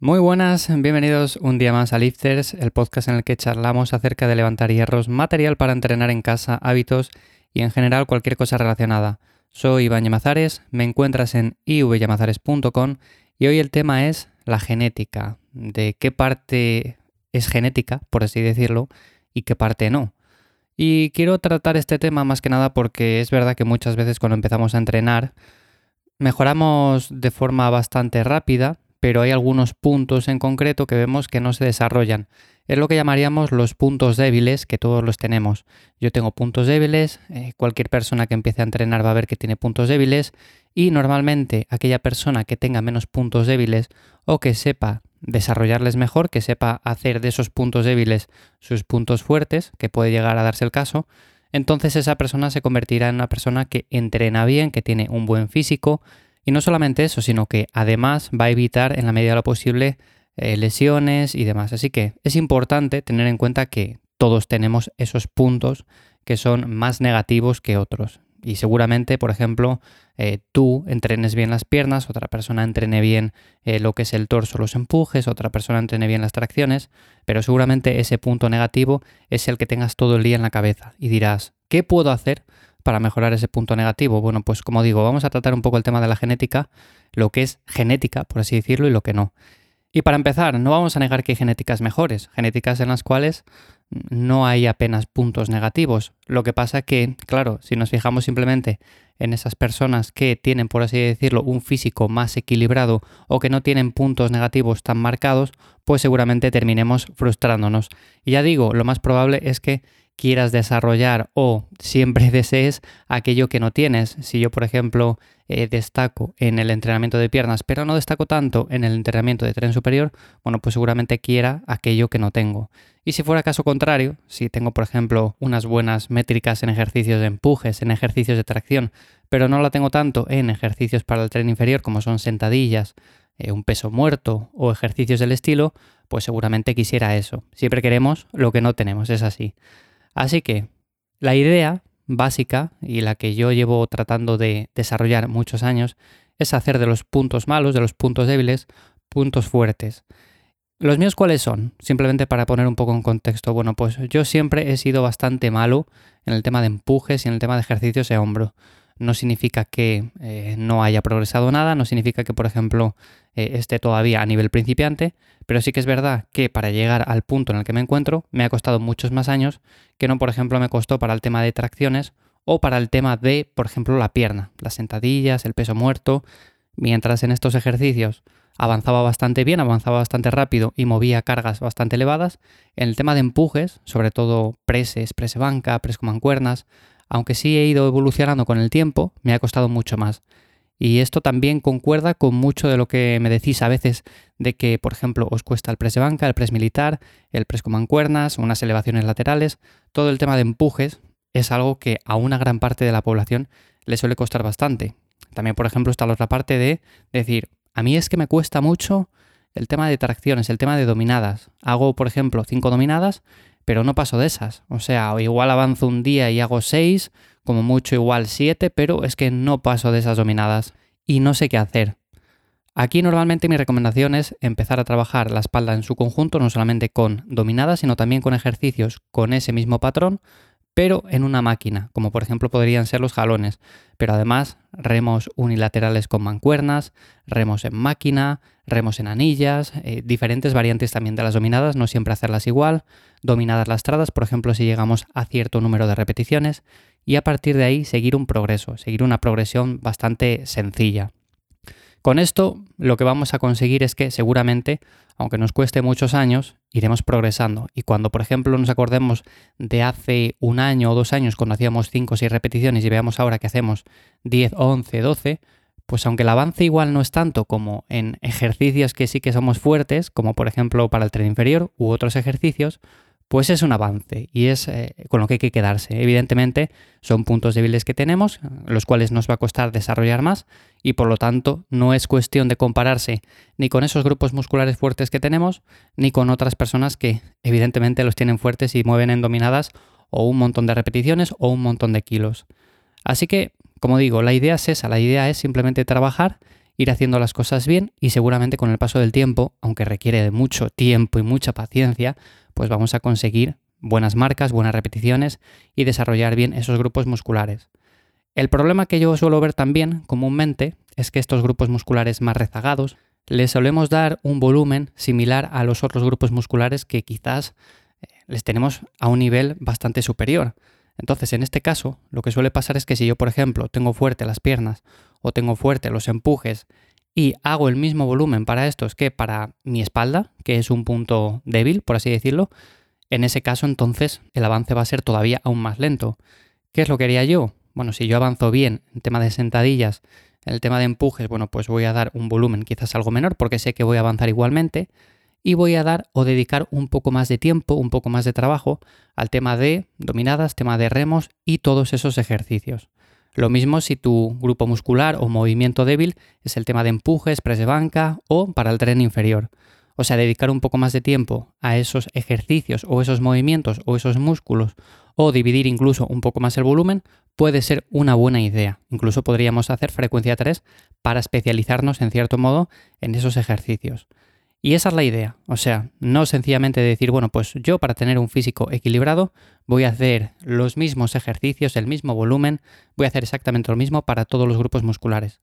Muy buenas, bienvenidos un día más a Lifters, el podcast en el que charlamos acerca de levantar hierros, material para entrenar en casa, hábitos y en general cualquier cosa relacionada. Soy Iván Llamazares, me encuentras en ivyamazares.com y hoy el tema es la genética, de qué parte es genética, por así decirlo, y qué parte no. Y quiero tratar este tema más que nada porque es verdad que muchas veces cuando empezamos a entrenar mejoramos de forma bastante rápida, pero hay algunos puntos en concreto que vemos que no se desarrollan. Es lo que llamaríamos los puntos débiles, que todos los tenemos. Yo tengo puntos débiles, eh, cualquier persona que empiece a entrenar va a ver que tiene puntos débiles y normalmente aquella persona que tenga menos puntos débiles o que sepa desarrollarles mejor, que sepa hacer de esos puntos débiles sus puntos fuertes, que puede llegar a darse el caso, entonces esa persona se convertirá en una persona que entrena bien, que tiene un buen físico, y no solamente eso, sino que además va a evitar en la medida de lo posible eh, lesiones y demás. Así que es importante tener en cuenta que todos tenemos esos puntos que son más negativos que otros. Y seguramente, por ejemplo, eh, tú entrenes bien las piernas, otra persona entrene bien eh, lo que es el torso, los empujes, otra persona entrene bien las tracciones, pero seguramente ese punto negativo es el que tengas todo el día en la cabeza y dirás, ¿qué puedo hacer para mejorar ese punto negativo? Bueno, pues como digo, vamos a tratar un poco el tema de la genética, lo que es genética, por así decirlo, y lo que no. Y para empezar, no vamos a negar que hay genéticas mejores, genéticas en las cuales no hay apenas puntos negativos. Lo que pasa que, claro, si nos fijamos simplemente en esas personas que tienen, por así decirlo, un físico más equilibrado o que no tienen puntos negativos tan marcados, pues seguramente terminemos frustrándonos. Y ya digo, lo más probable es que quieras desarrollar o siempre desees aquello que no tienes. Si yo, por ejemplo, eh, destaco en el entrenamiento de piernas, pero no destaco tanto en el entrenamiento de tren superior, bueno, pues seguramente quiera aquello que no tengo. Y si fuera caso contrario, si tengo, por ejemplo, unas buenas métricas en ejercicios de empujes, en ejercicios de tracción, pero no la tengo tanto en ejercicios para el tren inferior, como son sentadillas, eh, un peso muerto o ejercicios del estilo, pues seguramente quisiera eso. Siempre queremos lo que no tenemos, es así. Así que la idea básica y la que yo llevo tratando de desarrollar muchos años es hacer de los puntos malos, de los puntos débiles, puntos fuertes. ¿Los míos cuáles son? Simplemente para poner un poco en contexto. Bueno, pues yo siempre he sido bastante malo en el tema de empujes y en el tema de ejercicios de hombro no significa que eh, no haya progresado nada, no significa que, por ejemplo, eh, esté todavía a nivel principiante, pero sí que es verdad que para llegar al punto en el que me encuentro me ha costado muchos más años que no, por ejemplo, me costó para el tema de tracciones o para el tema de, por ejemplo, la pierna, las sentadillas, el peso muerto, mientras en estos ejercicios avanzaba bastante bien, avanzaba bastante rápido y movía cargas bastante elevadas. En el tema de empujes, sobre todo preses, prese banca, con mancuernas, aunque sí he ido evolucionando con el tiempo, me ha costado mucho más. Y esto también concuerda con mucho de lo que me decís a veces de que, por ejemplo, os cuesta el press de banca, el press militar, el press con mancuernas, unas elevaciones laterales. Todo el tema de empujes es algo que a una gran parte de la población le suele costar bastante. También, por ejemplo, está la otra parte de decir, a mí es que me cuesta mucho el tema de tracciones, el tema de dominadas. Hago, por ejemplo, cinco dominadas pero no paso de esas. O sea, igual avanzo un día y hago seis, como mucho igual siete, pero es que no paso de esas dominadas y no sé qué hacer. Aquí normalmente mi recomendación es empezar a trabajar la espalda en su conjunto, no solamente con dominadas, sino también con ejercicios con ese mismo patrón, pero en una máquina, como por ejemplo podrían ser los jalones, pero además remos unilaterales con mancuernas, remos en máquina, remos en anillas, eh, diferentes variantes también de las dominadas, no siempre hacerlas igual, dominadas lastradas, por ejemplo, si llegamos a cierto número de repeticiones, y a partir de ahí seguir un progreso, seguir una progresión bastante sencilla. Con esto lo que vamos a conseguir es que seguramente, aunque nos cueste muchos años, iremos progresando. Y cuando, por ejemplo, nos acordemos de hace un año o dos años, cuando hacíamos 5 o 6 repeticiones y veamos ahora que hacemos 10, 11, 12, pues aunque el avance igual no es tanto como en ejercicios que sí que somos fuertes, como por ejemplo para el tren inferior u otros ejercicios, pues es un avance y es eh, con lo que hay que quedarse. Evidentemente son puntos débiles que tenemos, los cuales nos va a costar desarrollar más y por lo tanto no es cuestión de compararse ni con esos grupos musculares fuertes que tenemos, ni con otras personas que evidentemente los tienen fuertes y mueven en dominadas o un montón de repeticiones o un montón de kilos. Así que, como digo, la idea es esa, la idea es simplemente trabajar ir haciendo las cosas bien y seguramente con el paso del tiempo, aunque requiere de mucho tiempo y mucha paciencia, pues vamos a conseguir buenas marcas, buenas repeticiones y desarrollar bien esos grupos musculares. El problema que yo suelo ver también comúnmente es que estos grupos musculares más rezagados les solemos dar un volumen similar a los otros grupos musculares que quizás eh, les tenemos a un nivel bastante superior. Entonces, en este caso, lo que suele pasar es que si yo, por ejemplo, tengo fuerte las piernas o tengo fuerte los empujes y hago el mismo volumen para estos que para mi espalda, que es un punto débil, por así decirlo, en ese caso entonces el avance va a ser todavía aún más lento. ¿Qué es lo que haría yo? Bueno, si yo avanzo bien en tema de sentadillas, en el tema de empujes, bueno, pues voy a dar un volumen quizás algo menor porque sé que voy a avanzar igualmente y voy a dar o dedicar un poco más de tiempo, un poco más de trabajo al tema de dominadas, tema de remos y todos esos ejercicios. Lo mismo si tu grupo muscular o movimiento débil es el tema de empujes, press de banca o para el tren inferior. O sea, dedicar un poco más de tiempo a esos ejercicios o esos movimientos o esos músculos o dividir incluso un poco más el volumen puede ser una buena idea. Incluso podríamos hacer frecuencia 3 para especializarnos en cierto modo en esos ejercicios. Y esa es la idea. O sea, no sencillamente decir, bueno, pues yo para tener un físico equilibrado voy a hacer los mismos ejercicios, el mismo volumen, voy a hacer exactamente lo mismo para todos los grupos musculares.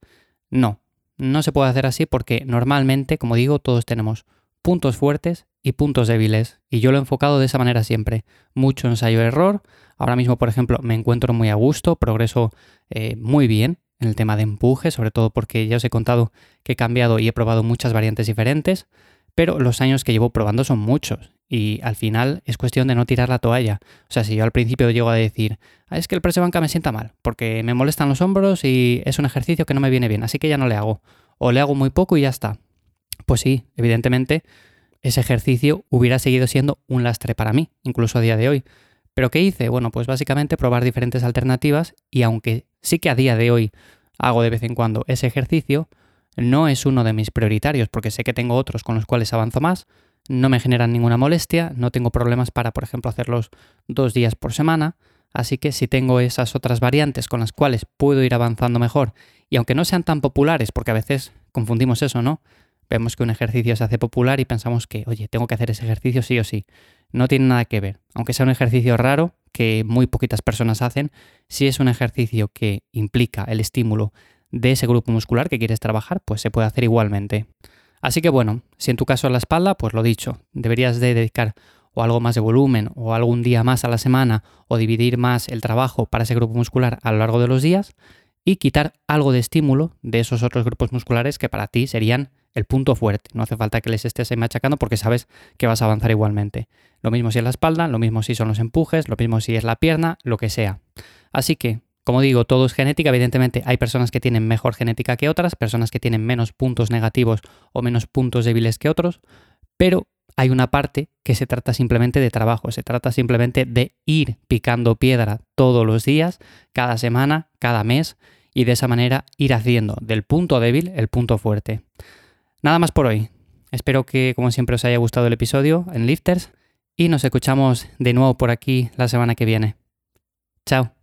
No, no se puede hacer así porque normalmente, como digo, todos tenemos puntos fuertes y puntos débiles. Y yo lo he enfocado de esa manera siempre. Mucho ensayo-error. Ahora mismo, por ejemplo, me encuentro muy a gusto, progreso eh, muy bien en el tema de empuje, sobre todo porque ya os he contado que he cambiado y he probado muchas variantes diferentes, pero los años que llevo probando son muchos y al final es cuestión de no tirar la toalla. O sea, si yo al principio llego a decir, ah, es que el press de banca me sienta mal, porque me molestan los hombros y es un ejercicio que no me viene bien, así que ya no le hago, o le hago muy poco y ya está. Pues sí, evidentemente ese ejercicio hubiera seguido siendo un lastre para mí, incluso a día de hoy. Pero ¿qué hice? Bueno, pues básicamente probar diferentes alternativas y aunque sí que a día de hoy hago de vez en cuando ese ejercicio, no es uno de mis prioritarios porque sé que tengo otros con los cuales avanzo más, no me generan ninguna molestia, no tengo problemas para, por ejemplo, hacerlos dos días por semana, así que si tengo esas otras variantes con las cuales puedo ir avanzando mejor y aunque no sean tan populares, porque a veces confundimos eso, ¿no? vemos que un ejercicio se hace popular y pensamos que, oye, tengo que hacer ese ejercicio sí o sí. No tiene nada que ver. Aunque sea un ejercicio raro, que muy poquitas personas hacen, si es un ejercicio que implica el estímulo de ese grupo muscular que quieres trabajar, pues se puede hacer igualmente. Así que bueno, si en tu caso es la espalda, pues lo dicho, deberías de dedicar o algo más de volumen o algún día más a la semana o dividir más el trabajo para ese grupo muscular a lo largo de los días y quitar algo de estímulo de esos otros grupos musculares que para ti serían el punto fuerte. No hace falta que les estés machacando porque sabes que vas a avanzar igualmente. Lo mismo si es la espalda, lo mismo si son los empujes, lo mismo si es la pierna, lo que sea. Así que, como digo, todo es genética. Evidentemente hay personas que tienen mejor genética que otras, personas que tienen menos puntos negativos o menos puntos débiles que otros, pero hay una parte que se trata simplemente de trabajo, se trata simplemente de ir picando piedra todos los días, cada semana, cada mes, y de esa manera ir haciendo del punto débil el punto fuerte. Nada más por hoy. Espero que, como siempre, os haya gustado el episodio en Lifters y nos escuchamos de nuevo por aquí la semana que viene. Chao.